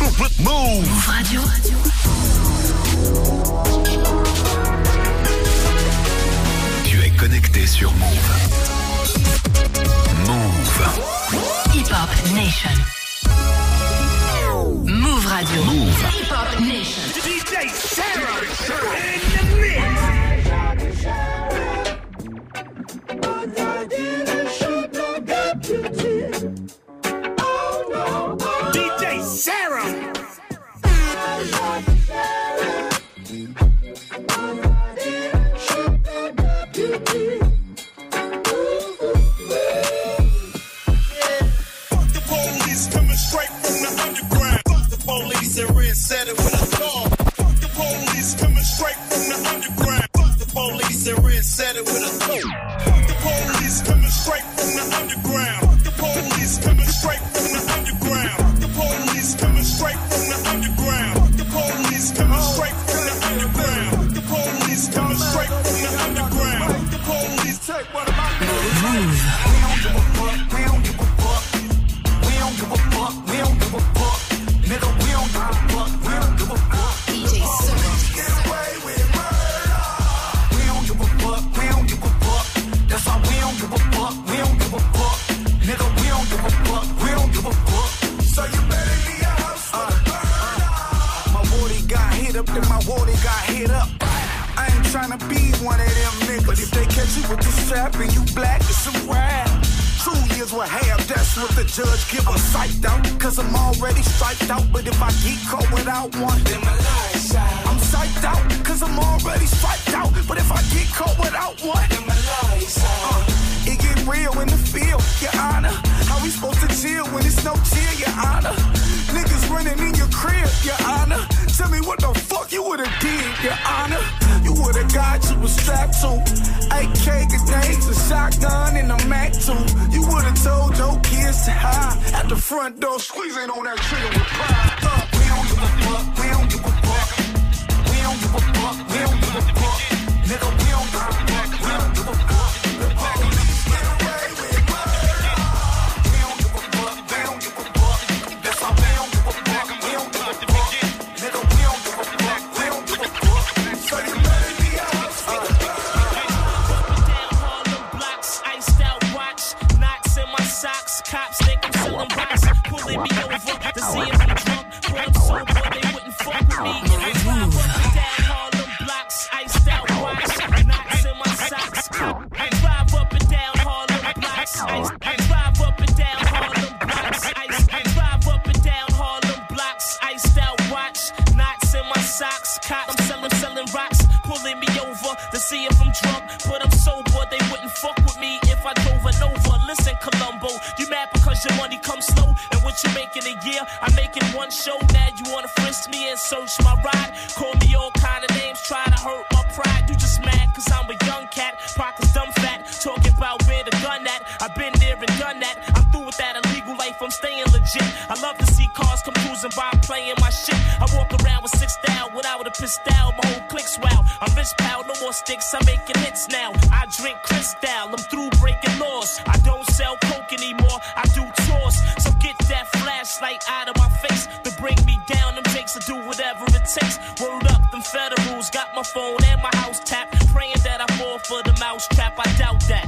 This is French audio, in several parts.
Move Radio. Tu es connecté sur Move. Move. Hip Hop Nation. Move Radio. Move. Hip Hop Nation. DJ Sarah. without what? And my lies. Uh, it get real in the field, Your Honor. How we supposed to chill when it's no chill, Your Honor? Niggas running in your crib, Your Honor. Tell me what the fuck you would've did, Your Honor. You would've got you a strap to. AK grenades, a shotgun, and a Mac too. You would've told your kids to hide at the front door, squeezing on that trigger with pride. Uh, we don't give a fuck. We don't give a fuck. We don't give a fuck. We don't give a fuck. Nigga. whatever it takes. Word up, them federals got my phone and my house tapped. Praying that I fall for the mouse trap. I doubt that.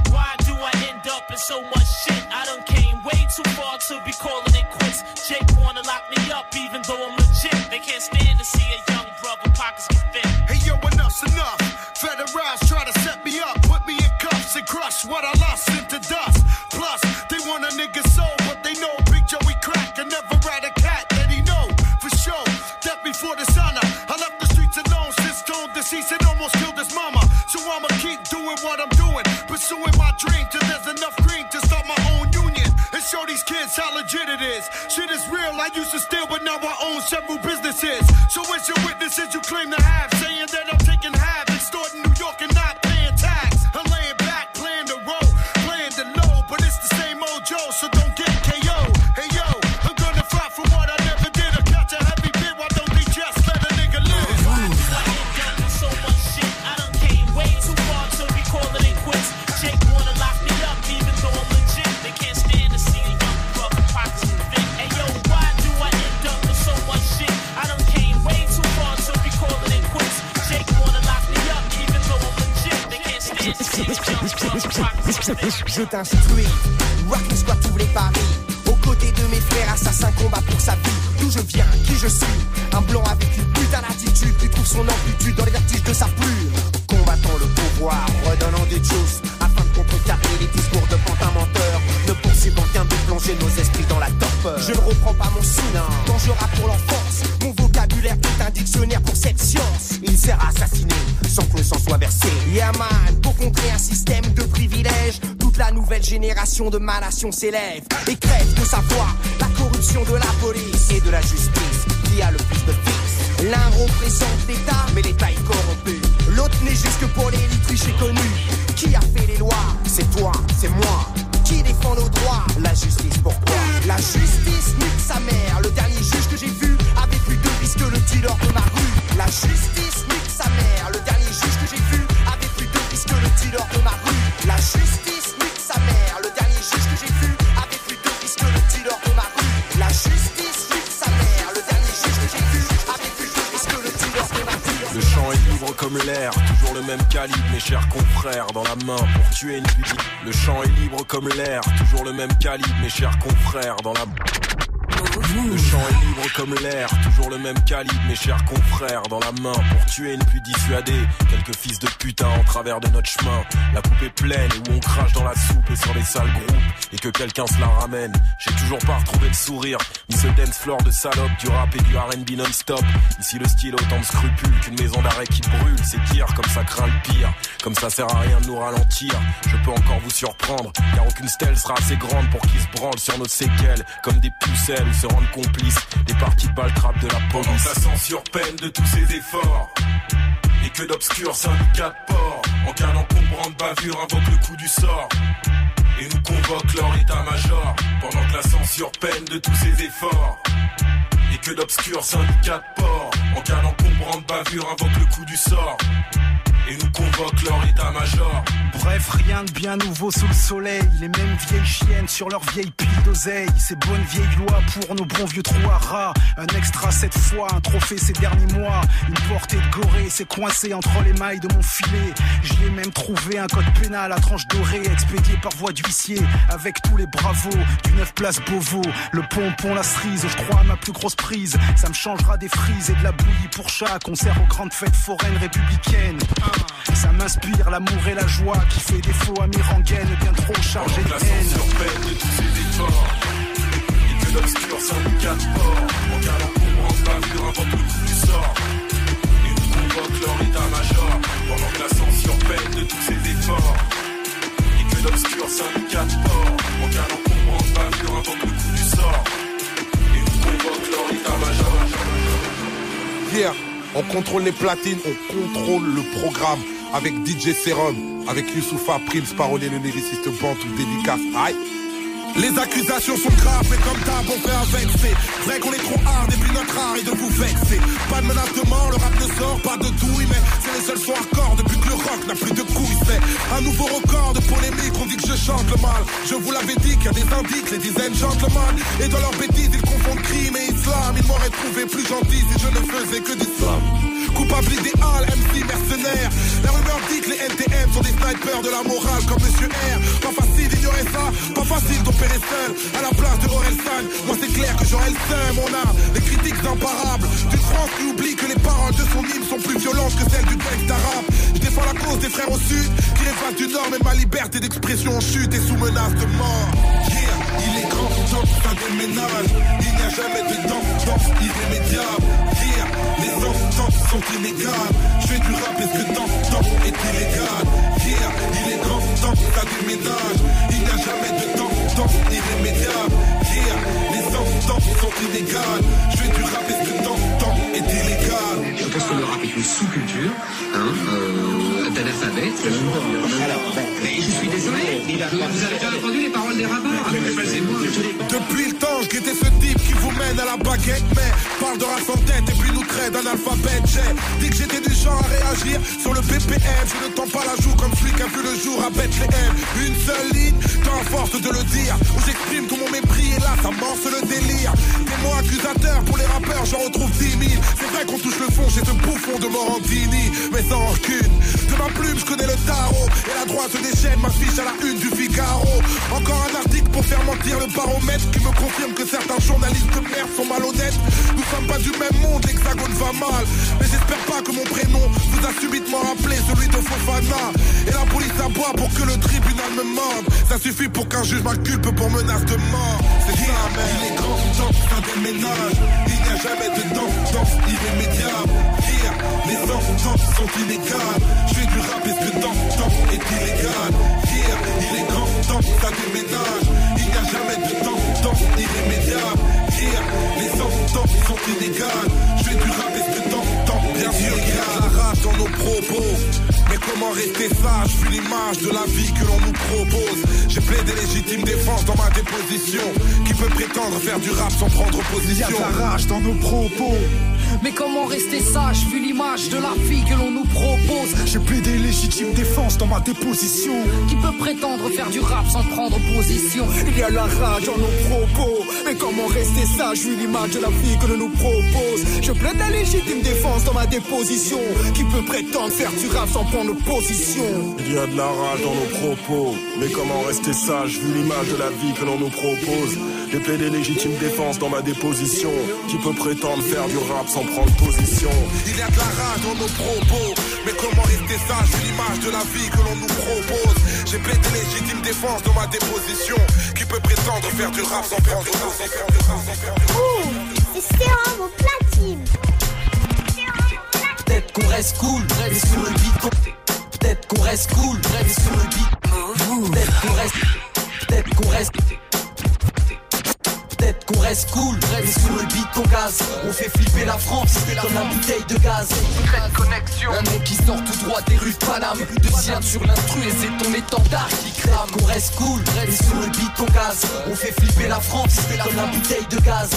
used to steal, but now I own several businesses. So, as your witnesses, you claim to have. Je t'instruis, rock les squats, tous les paris. De ma nation s'élève et crève de savoir la corruption de la police et de la justice qui a le plus de fils. L'un représente l'État, mais l'État est corrompu. L'autre n'est juste que pour l'élite riche et connue. Qui a fait les lois? C'est toi, c'est moi. Qui défend nos droits? La justice, pourquoi? La justice nique sa mère. Le dernier juge que j'ai vu avait plus de vis que le dealer de ma rue. La justice nique sa mère. Le dernier juge que j'ai vu avait plus de vis que le dealer de ma rue. La justice nique sa mère. Juge que j'ai vu avait plus de vis que le dealer de ma rue. La justice nique sa mère. Le dernier juge que j'ai vu avait plus de vis que le dealer de ma rue. Le champ est libre comme l'air, toujours le même calibre, mes chers confrères, dans la main pour tuer une pudite. Le champ est libre comme l'air, toujours le même calibre, mes chers confrères, dans la le champ est libre comme l'air, toujours le même calibre, mes chers confrères, dans la main pour tuer une puis dissuader quelques fils de putain en travers de notre chemin. La coupe est pleine où on crache dans la soupe et sur les sales groupes et que quelqu'un se la ramène. J'ai toujours pas retrouvé le sourire, ni ce dance floor de salope, du rap et du R&B non-stop. Ici le style autant de scrupules qu'une maison d'arrêt qui brûle, c'est dire comme ça craint le pire, comme ça sert à rien de nous ralentir. Je peux encore vous surprendre, car aucune stèle sera assez grande pour qu'ils se branlent sur nos séquelles, comme des pucelles ou se rendent complices des parties de de la police. La censure peine de tous ces efforts. Et que d'obscurs syndicats de port, en cas d'encombrant de bavure, invoque le coup du sort. Et nous convoque leur état-major, pendant que la censure peine de tous ces efforts. Et que d'obscurs syndicats de port, en cas d'encombrant de bavure, invoque le coup du sort. Et nous convoque leur état-major. Bref, rien de bien nouveau sous le soleil. Les mêmes vieilles chiennes sur leur vieille pile d'oseille. Ces bonnes vieilles lois pour nos bons vieux trous à rats. Un extra cette fois, un trophée ces derniers mois. Une portée de gorée s'est coincée entre les mailles de mon filet. J'y ai même trouvé un code pénal à tranche dorée, expédié par voie d'huissier. Avec tous les bravos du 9 place Beauvau. Le pompon, la cerise, je crois à ma plus grosse prise. Ça me changera des frises et de la bouillie pour chat. Concert aux grandes fêtes foraines républicaines. Ça m'inspire l'amour et la joie qui fait défaut à mes rengaines bien trop chargées de La haine. peine de tous ces efforts. Et que l'obscur syndicat de port, en cas d'encombrant de bavure, invoque le coup du sort. Et nous convoque leur état-major, pendant que la censure peine de tous ces efforts. Et que l'obscur syndicat de port, en cas d'encombrant de bavure, invoque le coup du sort. Et nous convoque leur état-major. Yeah, on contrôle les platines, on contrôle le programme avec DJ Serum, avec Youssoufa, Prince, parolier, le lyriciste Bantou, dédicace. Aïe. Les accusations sont graves, mais comme d'hab, on fait avec. C'est vrai qu'on est trop hard, et puis notre art est de vous vexer. Pas de menace de mort, le rap ne sort pas de douille, mais c'est les seuls sons hardcore n'a plus de couilles. C'est un nouveau record de polémique, on dit que je chante le mal. Je vous l'avais dit qu'il y a des indices, les dizaines chantent le mal. Et dans leur bêtise, ils confondent crime et islam. Ils m'auraient trouvé plus gentil si je ne faisais que du slam. Coupable idéal, MC mercenaire. La rumeur dit que les NTM sont des snipers de la morale comme Monsieur R. Pas facile d'ignorer ça, pas facile d'opérer seul. À la place de Orelsan, moi c'est clair que j'aurais le seum. On a les critiques imparables d'une France qui oublie que les paroles de son hymne sont plus violentes que celles du gangsta rap. Je défends la cause des frères au sud, qui rêvent du nord, mais ma liberté d'expression en chute et sous menace de mort. Yeah, il est grand temps que ça déménage. Il n'y a jamais de temps, irrémédiable. Yeah, les enfants sont inégales. Je fais du rap parce que temps, temps est illégal. Yeah, il est grand temps que ça déménage. Il n'y a jamais de temps, temps irrémédiable. Yeah, les enfants sont inégales. Je fais du rap parce que temps, temps est illégal. Je pense que le rap est une sous-culture hein, euh, je suis désolé, vous avez bien entendu les paroles des moi. Depuis le temps, je guettais ce type qui vous mène à la baguette, mais parle de race en tête et puis nous traite d'analphabète. J'ai dit que j'étais du genre à réagir sur le BPM. Je ne tends pas la joue comme celui qui a vu le jour à Bethléem. Une seule ligne, tant force de le dire, où j'exprime tout mon mépris et là ça morce le délire. Des mots accusateurs pour les rappeurs, j'en retrouve 10 000. C'est vrai qu'on touche le fond chez ce bouffon de Morandini, mais sans rancune. De ma plume, je connais le tarot. Et la droite des chaînes m'affiche à la une du Figaro. Encore un article pour faire mentir le baromètre qui me confirme que certains journalistes de merde sont malhonnêtes. Nous sommes pas du même monde, l'hexagone va mal. Mais j'espère pas que mon prénom vous a subitement rappelé celui de Fofana. Et la police aboie pour que le tribunal me morde. Ça suffit pour qu'un juge m'inculpe pour menace de mort. C'est ça, mais il est grand temps déménage. Il n'y a jamais de. Here, les sentences sont inégales. Je fais du rap et ce que t'entends est illégal? Here, il est grand temps ça déménage. Il n'y a jamais de tendance irrémédiable. Here, les sentences sont inégales. Je fais du rap et ce que t'entends bien sûr. Il y a de la rage dans nos propos. Mais comment rester sage vu l'image de la vie que l'on nous propose? J'ai plaidé légitime défense dans ma déposition Qui peut prétendre faire du rap sans prendre Il y a position de la rage dans nos propos. Mais comment rester sage vu l'image de la vie que l'on nous propose J'ai plaidé légitime défense dans ma déposition. Qui peut prétendre faire du rap sans prendre position? Il y a la rage dans nos propos. Mais comment rester sage vu l'image de la vie que l'on nous propose? Je plaide la légitime défense dans ma déposition. Qui peut prétendre faire du rap sans prendre position? Il y a de la rage dans nos propos, mais comment rester sage vu l'image de la vie que l'on nous propose? J'ai plaidé légitime défense dans ma déposition. Qui peut prétendre faire du rap sans prendre position? Il y a de la rage dans nos propos. Mais comment rester sage vu l'image de la vie que l'on nous propose? J'ai plaidé légitime défense dans ma déposition. Qui peut prétendre faire du rap sans prendre C'est Sérum au platine. Peut-être qu'on reste cool, mais sur le beat qu'on- Peut-être qu'on reste cool, mais sur le beat Peut-être qu'on reste Peut-être qu'on reste qu'on reste cool, mais sur le beat qu'on gaz On fait flipper la France, comme la bouteille de gaz. Connexion. Un mec qui sort tout droit des rues de Paname. Deuxième sur l'instru et c'est ton étendard qui crame. Qu'on reste cool, mais sur le beat qu'on gaz On fait flipper la France, comme la bouteille de gaz.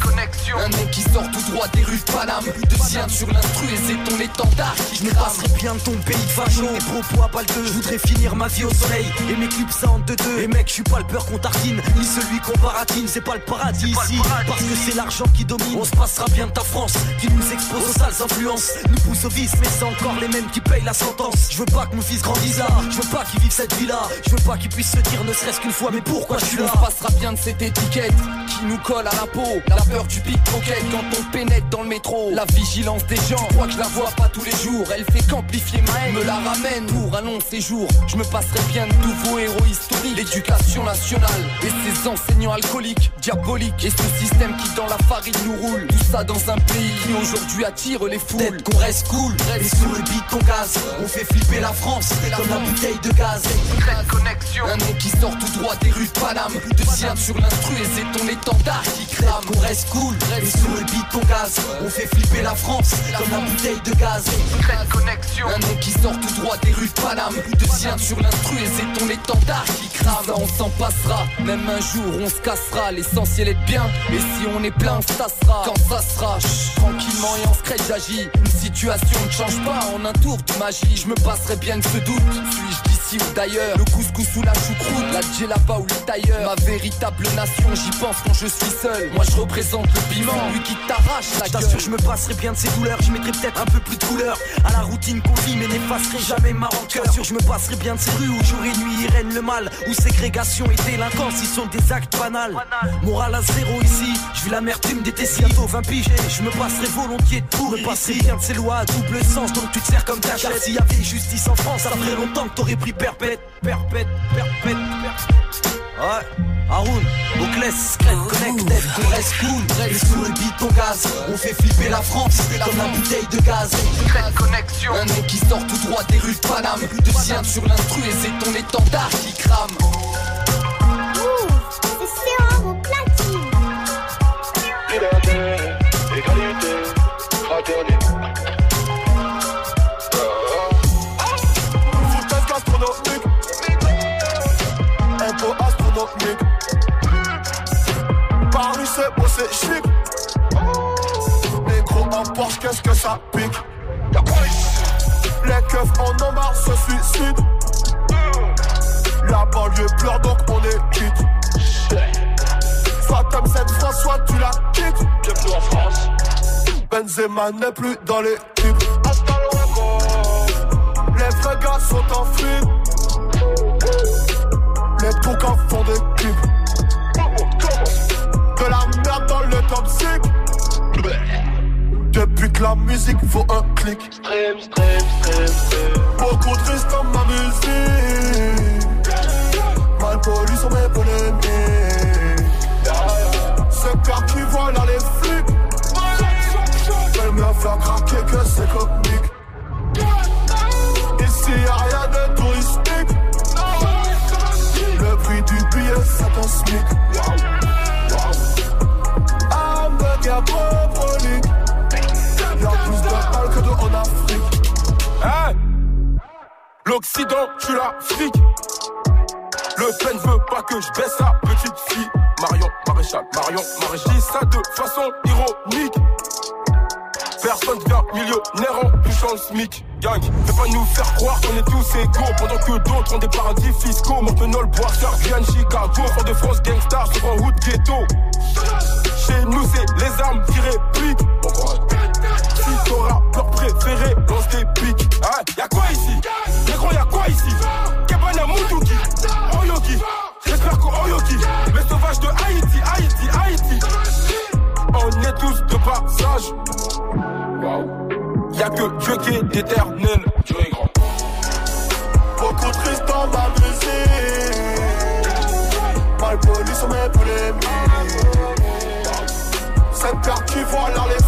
Connexion. Un mec qui sort tout droit des rues de Paname. Deuxième sur l'instru et c'est ton étendard qui Je me passerai bien de ton pays de facho Tes propos à balle de Je voudrais finir ma vie au soleil. Et mes clips ça en deux deux. Et mec je suis pas le beurre qu'on tartine Ni celui qu'on baratine. C'est pas le paradis ici Parce que c'est l'argent qui domine On se passera bien de ta France Qui nous expose aux sales influences Nous pousse au vice Mais c'est encore les mêmes qui payent la sentence Je veux pas que mon fils grandisse là Je veux pas qu'il vive cette vie là Je veux pas qu'il puisse se dire ne serait-ce qu'une fois Mais pourquoi je suis là? On se passera bien de cette étiquette qui nous colle à la peau. La peur du pickpocket quand on pénètre dans le métro. La vigilance des gens, je crois que je la vois pas tous les jours. Elle fait qu'amplifier ma haine, me la ramène pour un long séjour. Je me passerai bien de nouveaux héros historiques. L'éducation nationale et ses enseignants alcooliques, diaboliques. Et ce système qui dans la farine nous roule. Tout ça dans un pays qui aujourd'hui attire les foules. Peut-être qu'on reste cool, et sur le beat qu'on gaz On fait flipper la France, comme la bouteille de gaz connexion Un mec qui sort tout droit des rues de Paname. Deuxième sur l'instru et c'est ton étendard qui crame. qu'on reste cool, et sur le beat qu'on gaz On fait flipper la France, comme la bouteille de gaz connexion Un mec qui sort tout droit des rues de Paname Deuxième sur l'instru et c'est ton étendard qui crame Ça on s'en passera, même un jour on se cassera L'essentiel est de bien, et si on est plein on se tassera Quand ça sera, tranquillement et en secret j'agis. Une situation ne change pas en un tour de magie Je me passerai bien de ce doute, suis-je d'ailleurs Le couscous ou la choucroute, la djellaba ou le tailleur Ma véritable nation, j'y pense quand je suis seul Moi je représente le piment, lui qui t'arrache la Je gueule je me passerai bien de ces douleurs. Je mettrai peut-être un peu plus de couleur à la routine qu'on vit, mais n'effacerai jamais ma rancœur. Sûr, je me passerai bien de ces rues où jour et nuit règne le mal, où ségrégation et délinquance y sont des actes banals. Moral à zéro ici, je vis l'amertume des. Bientôt 20 piges, je me passerai volontiers de tout. Me passerai bien de ces lois à double sens, donc tu te sers comme ta chaise. S'il y avait justice en France, ça ferait longtemps que t'aurais pris perpète, perpète, perpète, perpète. Ouais. Haroun, Oclès, Connected, qu'on reste cool, et sous le beat on gaz, on fait flipper la France, comme la bouteille de gaz. connexion. Un mec qui sort tout droit des rues de Paname Deuxième sur l'instru et c'est ton étendard qui crame C'est Sérum au platine. Liberté, égalité, fraternité. Beau, c'est chic. Négro en Porsche, qu'est-ce que ça pique? Les keufs en ont se suicident. La banlieue pleure donc on est quitte. Soit t'aimes cette France, soit tu la quittes. Bienvenue en France. Benzema n'est plus dans l'équipe. Les vrais gars sont en fuite. Les boucans font des clips. La musique vaut un clic. Stream, stream, stream, stream. Beaucoup triste dans ma musique. Mal poli sur mes polémiques. C'est père qui voit là les flics. Veulent me faire craquer que c'est comique. Ici y'a rien de touristique. Le prix du billet c'est un smic. Hamburger proprolique. Y'a en Afrique. L'Occident, tu l'Afrique. Le pen veut pas que je baisse sa petite fille. Marion Maréchal, Marion Maréchal. Ça de façon ironique. Personne devient millionnaire en touchant le SMIC. Gang, fais pas nous faire croire qu'on est tous égaux pendant que d'autres ont des paradis fiscaux. Montpenol, Boisseur, Guyane, Chicago, Fort de France, Gangstar, sur un route ghetto. Chez nous, c'est les armes répliquent. Dieu qui est éternel. Dieu est grand. Beaucoup triste dans ma musique. Mal poli sur mes polémiques. Cette perte qui voit là les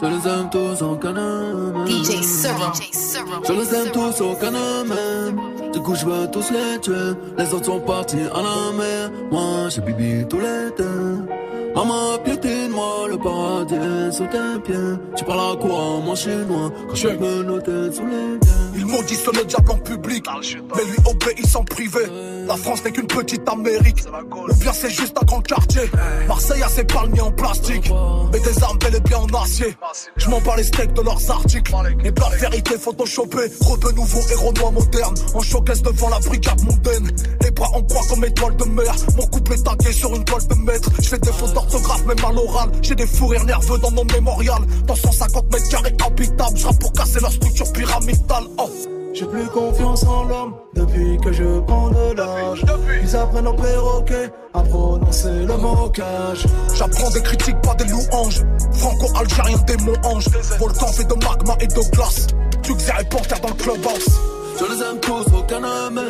Je les aime tous au Canada. DJ Serum. Je les aime tous au Canada. Du coup, je veux tous les tuer. Les autres sont partis à la mer. Moi, j'ai bibi tout l'été. Maman, piétine-moi, le paradis sous tes pieds. Tu parles à quoi, mon chinois, quand je me noter sous les pieds. Ils maudissent le diable en public, mais lui obéissent en privé. La France n'est qu'une petite Amérique, ou bien c'est juste un grand quartier. Marseille a ses palmiers en plastique, mais des armes bel et bien en acier. Je m'en bats les steaks de leurs articles, et plein de vérité photoshopée. Rebeu nouveau, héros noir moderne, en showcase devant la brigade mondaine. Les bras en croix comme étoile de mer, mon couple est tagué sur une toile de maître. Je fais des fautes d'orthographe, même à l'oral. J'ai des fous rires nerveux dans mon mémorial. Dans 150 mètres carrés habitables, je pour casser leur structure pyramidale. Oh. J'ai plus confiance en l'homme depuis que je prends de l'âge. Ils apprennent au perroquet à prononcer le mocage. J'apprends des critiques, pas des louanges. Franco-algérien, démon ange. Volcan fait de magma et de glace. Tu et reporter dans le clubhouse. Je les aime tous au Canada.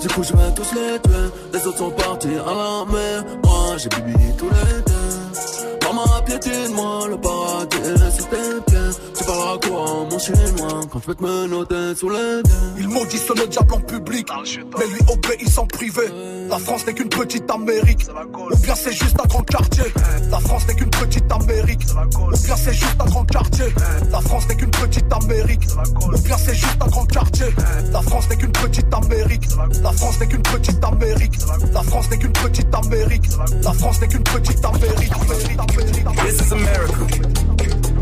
Du coup, je vais tous les tuer. Les autres sont partis à la mer. Moi, j'ai bibi tous les deux. Maman, piétine-moi, le paradis est sous tes pieds. Tu parles à quoi, mon chinois, quand je peux te me noter sous les. Ils maudissent le diable en public, mais lui obéissent en privé. La France n'est qu'une petite Amérique, ou bien c'est juste un grand quartier. La France n'est qu'une petite Amérique, ou bien c'est juste un grand quartier. La France n'est qu'une petite Amérique, ou bien c'est juste un grand quartier. La France n'est qu'une petite Amérique, la France n'est qu'une petite Amérique, la France n'est qu'une petite Amérique, la France n'est qu'une petite Amérique. This is America.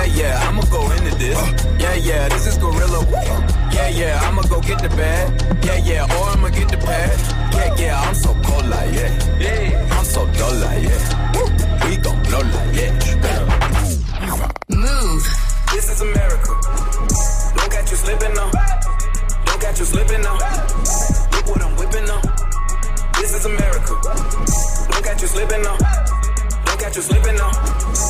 Yeah, yeah, I'ma go into this. Yeah, yeah, this is gorilla. Yeah, yeah, I'ma go get the bag. Yeah, yeah, or I'ma get the pad. Yeah, yeah, I'm so cold like yeah. Yeah, I'm so dull like yeah. Woo, We gon' blow like yeah. Move. This is America. Don't catch you slipping now. Don't catch you slipping now. Look what I'm whipping now. This is America. Don't catch you slipping now. Don't catch you slipping now.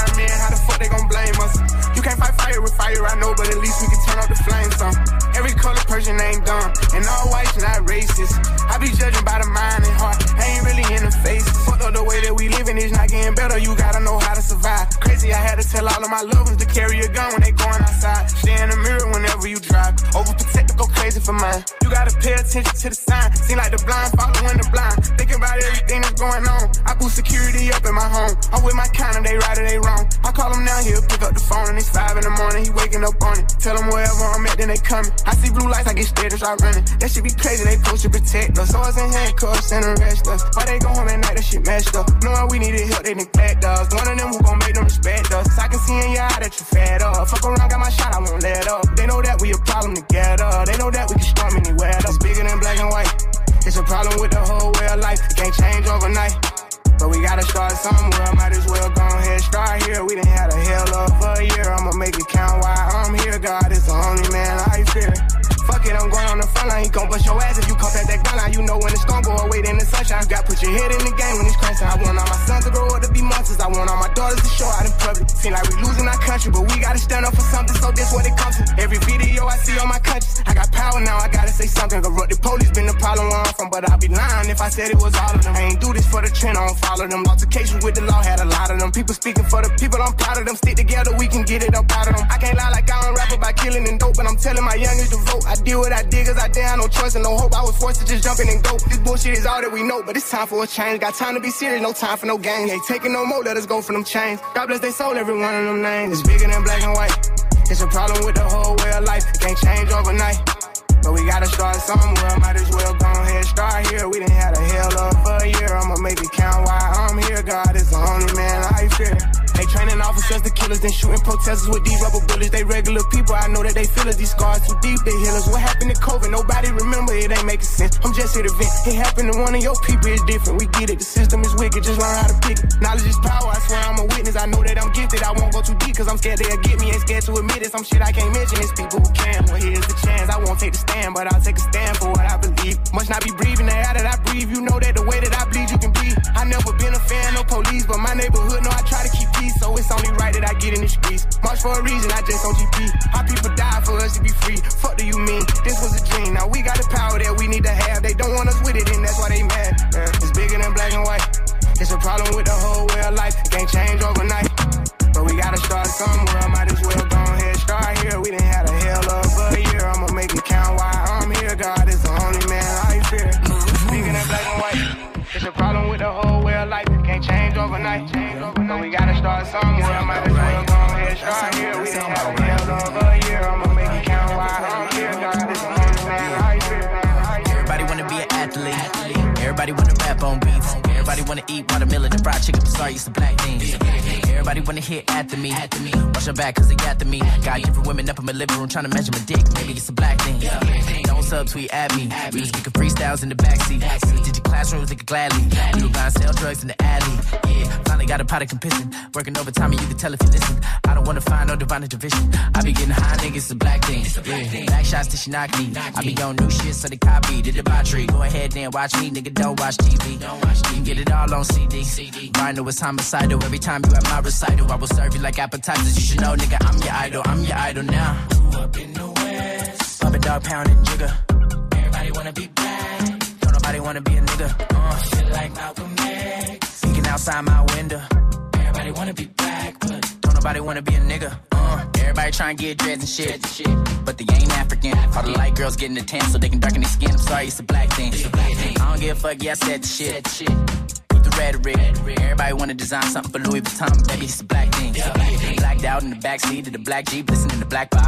With fire, I know, but at least we can turn up the flames on. Every color person ain't dumb, and all whites not racist. I be judging by the mind and heart, I ain't really in the face. Fuck up the way that we living is not getting better. You gotta know how to survive. Crazy, I had to tell all of my lovers to carry a gun when they going outside. Stay in the mirror whenever you drive. Overprotect, crazy for mine. You gotta pay attention to the sign. Seem like the blind following the blind. Thinking about everything that's going on. I put security up in my home. I'm with my kind of they right or they wrong. I call him now, he'll pick up the phone and it's five in the morning. He waking up on it. Tell him wherever I'm at, then they coming. I see blue lights, I get scared and start running. That shit be crazy, they supposed to protect us. Swords and handcuffs and arrest us. Why they go home at night, that shit messed up. Knowing we needed help, they neglect us. One of them who gon' make them respect us. I can see in your eye that you fed up. Fuck around, got my shot, I won't let up. They know that we a problem together. They know that we can storm anywhere. It's bigger than black and white. It's a problem with the whole way of life. It can't change overnight. But we gotta start somewhere. Might as well go ahead, start here. We done had a hell of a year. I'ma make it count while I'm here. God is the only man I fear. Fuck it, I'm going on the front line. He gon' bust your ass if you come at that gun line. You know when it's gon' go away in the sunshine. gotta put your head in the game when it's crunching. I want all my sons to grow up to be monsters. I want all my daughters to show out in public. Seem like we losing our country, but we gotta stand up for something. So this what it comes to. Every video I see on my countries, I got power now. I gotta say something. Corrupt the police been the problem where I'm from, but I'd be lying if I said it was all of them. I ain't do this for the trend, I don't follow them. Altercations with the law had a lot of them. People speaking for the people, I'm proud of them. Stick together, we can get it up out of them. I can't lie like I don't rap about killing and dope, but I'm telling my youngest to vote. I did what I did, cause I did, no choice and no hope. I was forced to just jump in and go. This bullshit is all that we know, but it's time for a change. Got time to be serious, no time for no games. Ain't taking no more, let us go for them chains. God bless they soul, every one of them names. It's bigger than black and white. It's a problem with the whole way of life. It can't change overnight. But we gotta start somewhere. Might as well go ahead, start here. We done had a hell of a year. I'ma make it count while I'm here. God is the only man I fear. They training officers, the killers, then shooting protesters with these rubber bullets. They regular people, I know that they feel it. These scars too deep, they heal us. What happened to COVID? Nobody remember, it ain't making sense. I'm just here to vent. It happened to one of your people, it's different. We get it, the system is wicked, just learn how to pick it. Knowledge is power, I swear I'm a witness. I know that I'm gifted, I won't go too deep, cause I'm scared they'll get me. Ain't scared to admit it. Some shit I can't mention, it's people who can. Well, here's the chance, I won't take the stand, but I'll take a stand for what I believe. Must not be breathing the air that I breathe. You know that the way that I bleed, you can I never been a fan of police, but my neighborhood know I try to keep peace, so it's only right that I get in the streets. March for a reason, I just on GP. How people die for us to be free. Fuck do you mean? This was a dream. Now we got the power that we need to have. They don't want us with it, and that's why they mad. It's bigger than black and white. It's a problem with the whole way of life. Can't change overnight. But we gotta start somewhere. Might as well go ahead, start here. We didn't had gotta. Might as well go ahead, start here. We done had a hell of a year. I'ma make it count while I'm here. God is the only man I fear. Everybody wanna be an athlete. Everybody wanna rap on beats. Everybody wanna eat watermelon and fried chicken. Sorry, it's the black things. Everybody wanna hit after me. Watch your back, cause they got to me. Got different women up in my living room trying to measure my dick. Maybe it's a black thing. Don't subtweet at me. We was kicking freestyles in the backseat. Did your classrooms, they could gladly. We were buying sell drugs in the alley. Yeah, finally got a pot of compissing. Working overtime, and you can tell if you listen. I don't wanna find no divine division. I be getting high, niggas, it's a black thing. Yeah. Back shots till she knock me. I be on new shit, so they copy. The debauchery. Go ahead and watch me, nigga. Don't watch TV. You can get it all on CD. Rhino is homicidal. Every time you at my recital, I will serve you like appetizers. You should know, nigga, I'm your idol. I'm your idol now. Grew Up in the west. Pop a dog pound and jigger. Everybody wanna be black. Don't nobody wanna be a nigga. Uh. Shit like Malcolm X. Peeking outside my window. Everybody wanna be black, but don't nobody wanna be a nigga. Uh. Everybody and get dreads and shit. But they ain't African. All the light girls getting the tan so they can darken their skin. I'm sorry, it's a black thing. I don't give a fuck, yeah, I said the shit. Keep the rhetoric. Everybody wanna design something for Louis Vuitton, baby, it's a black thing. Blacked out in the backseat of the black Jeep, listening to black by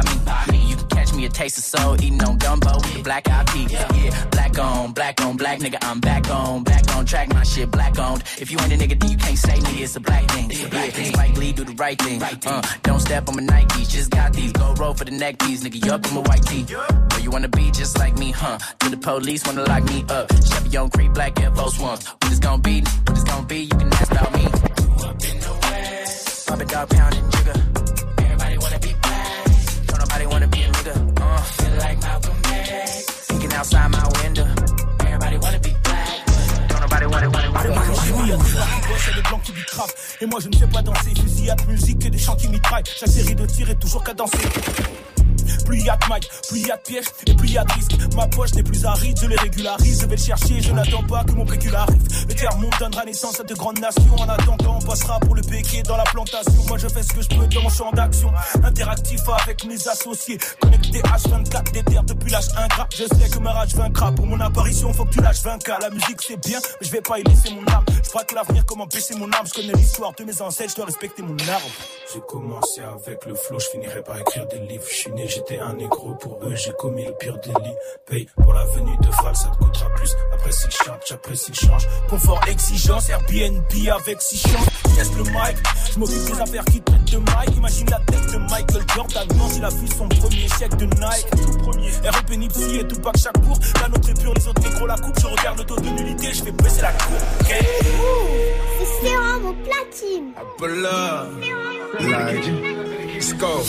me. You can catch me a taste of soul, eating on gumbo with the black IP. Yeah, black on, black on, black nigga, I'm back on, back on track, my shit black owned. If you ain't a nigga, then you can't say me, it's a black thing. It's a black thing. Spike Lee, do the right thing. right Uh, don't step on my Nikes, just got these. Go roll for the neck piece, nigga, you up in my white tee. Where you wanna be just like me, huh? To the police wanna lock me up. Chevy on creep, black Air Force Ones. What it's gonna be, what it's gonna be, you can ask about me. Pop a dog pounding jigger. Everybody wanna be black. Don't nobody wanna be a nigga. Uh, feel like Malcolm X. Peeking outside my window. C'est les blancs qui lui cravent. Et moi je ne sais pas danser. Fusillade, musique et des chants qui mitraillent. Chaque série de tirs est toujours danser. Plus y a de mailles, plus y a de pièges et plus y a de risques. Ma poche n'est plus aride, je les régularise, je vais le chercher, je n'attends pas que mon pécule arrive. Le terre monde donnera naissance à de grandes nations. En attendant, on passera pour le béquet dans la plantation. Moi je fais ce que je peux dans mon champ d'action. Interactif avec mes associés. Connecté H24 des terres depuis l'âge ingrat. Je sais que ma rage vaincra. Pour mon apparition, faut que tu lâches 20K. La musique c'est bien, mais je vais pas y laisser mon âme. Je que l'avenir, comment baisser mon âme? Je connais l'histoire de mes ancêtres, je dois respecter mon arbre. J'ai commencé avec le flow, je finirai par écrire des livres. Je suis né, j'étais un négro pour eux, j'ai commis le pire délit. Paye pour la venue de Val, ça te coûtera plus. Après s'il change, j'apprécie le change. Confort, exigence, Airbnb avec six chances. Laisse le mic, je m'occupe des affaires qui traitent de Mike. Imagine la tête de Michael Jordan quand il a vu son premier chèque de Nike. Tout premier. REP Nipsey et Tupac chaque cours. La nôtre est pure, les autres négros la coupe. Je regarde le taux de nullité, je fais baisser la cour. ok C'est sérum au platine. Pull up. Like, let's go.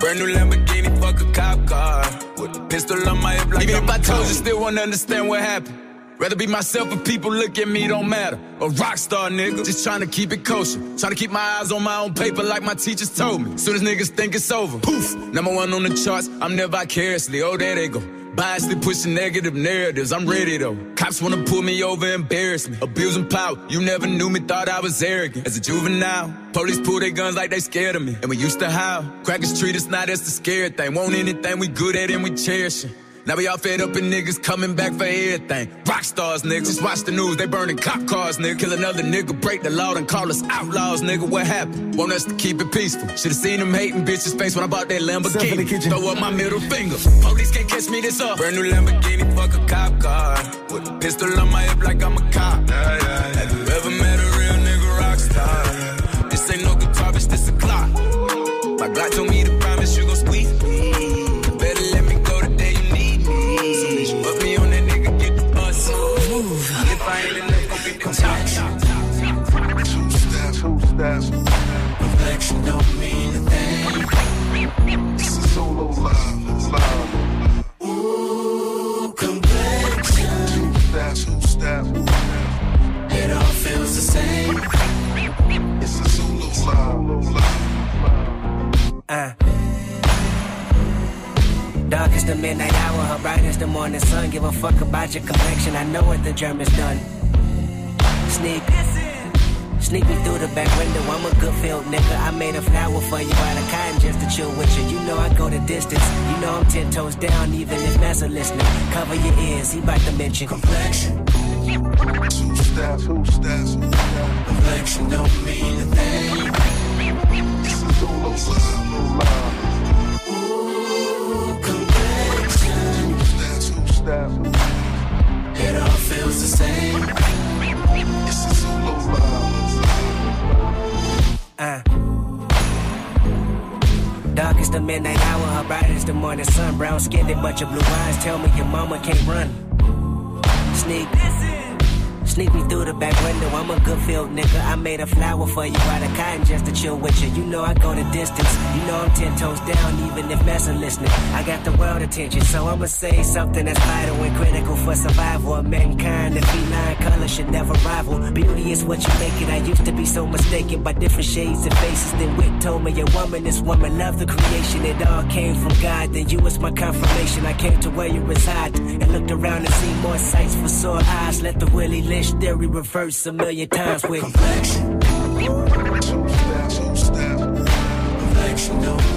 Brand new Lamborghini, fuck a cop car. With a pistol on my hip like Even if I told you, still wanna understand what happened. Rather be myself if people look at me, don't matter. A rock star nigga, just trying to keep it kosher. Trying to keep my eyes on my own paper like my teachers told me. Soon as niggas think it's over, poof, number one on the charts, I'm never vicariously. Oh, there they go. Biasly pushing negative narratives, I'm ready though. Cops wanna pull me over, embarrass me. Abusing power, you never knew me, thought I was arrogant. As a juvenile, police pull their guns like they scared of me. And we used to howl. Crackers treat us not as the scared thing. Want anything we good at and we cherish it. Now we all fed up and niggas coming back for everything. Rock stars, niggas. Just watch the news, they burning cop cars, nigga. Kill another nigga, break the law and call us outlaws, nigga. What happened? Want us to keep it peaceful. Should've seen them hating bitches face when I bought that Lamborghini. Throw up my middle finger. Police can't catch me this up. Brand new Lamborghini, fuck a cop car. With a pistol on my hip like I'm a cop. Have you ever met a real nigga rock star? This ain't no guitar, bitch, this a clock. My Glock told me steps. Reflection don't mean a thing. This is solo live, live. Ooh, complexion. Two steps, two steps. It all feels the same. It's a solo live, live. Uh. Dark is the midnight hour, her bright is the morning sun. Give a fuck about your complexion, I know what the germ is done. Sneak, sneak me through the back window. I'm a good field nigga. I made a flower for you out of cotton just to chill with you. You know I go the distance. You know I'm ten toes down, even if Massa listening. Cover your ears, he about to mention complexion. Two steps, two steps. Reflection don't mean a thing. This is solo live. Ooh, complexion. Two steps, two steps. It all feels the same. This Is the midnight hour, her bright is the morning sun. Brown skinned bunch of blue eyes. Tell me your mama can't run. Sneak. Sneak me through the back window. I'm a good field nigga. I made a flower for you out of cotton just to chill with you. You know I go the distance. You know I'm ten toes down, even if Massa listening. I got the world attention, so I'ma say something that's vital and critical for survival of mankind. The feline color should never rival. Beauty is what you make it. I used to be so mistaken by different shades and faces. Then Wit told me a woman is woman. Love the creation. It all came from God. Then you was my confirmation. I came to where you reside and looked around and see more sights for sore eyes. Let the Willie Lynch theory reverse a million times with complexion. Two two don't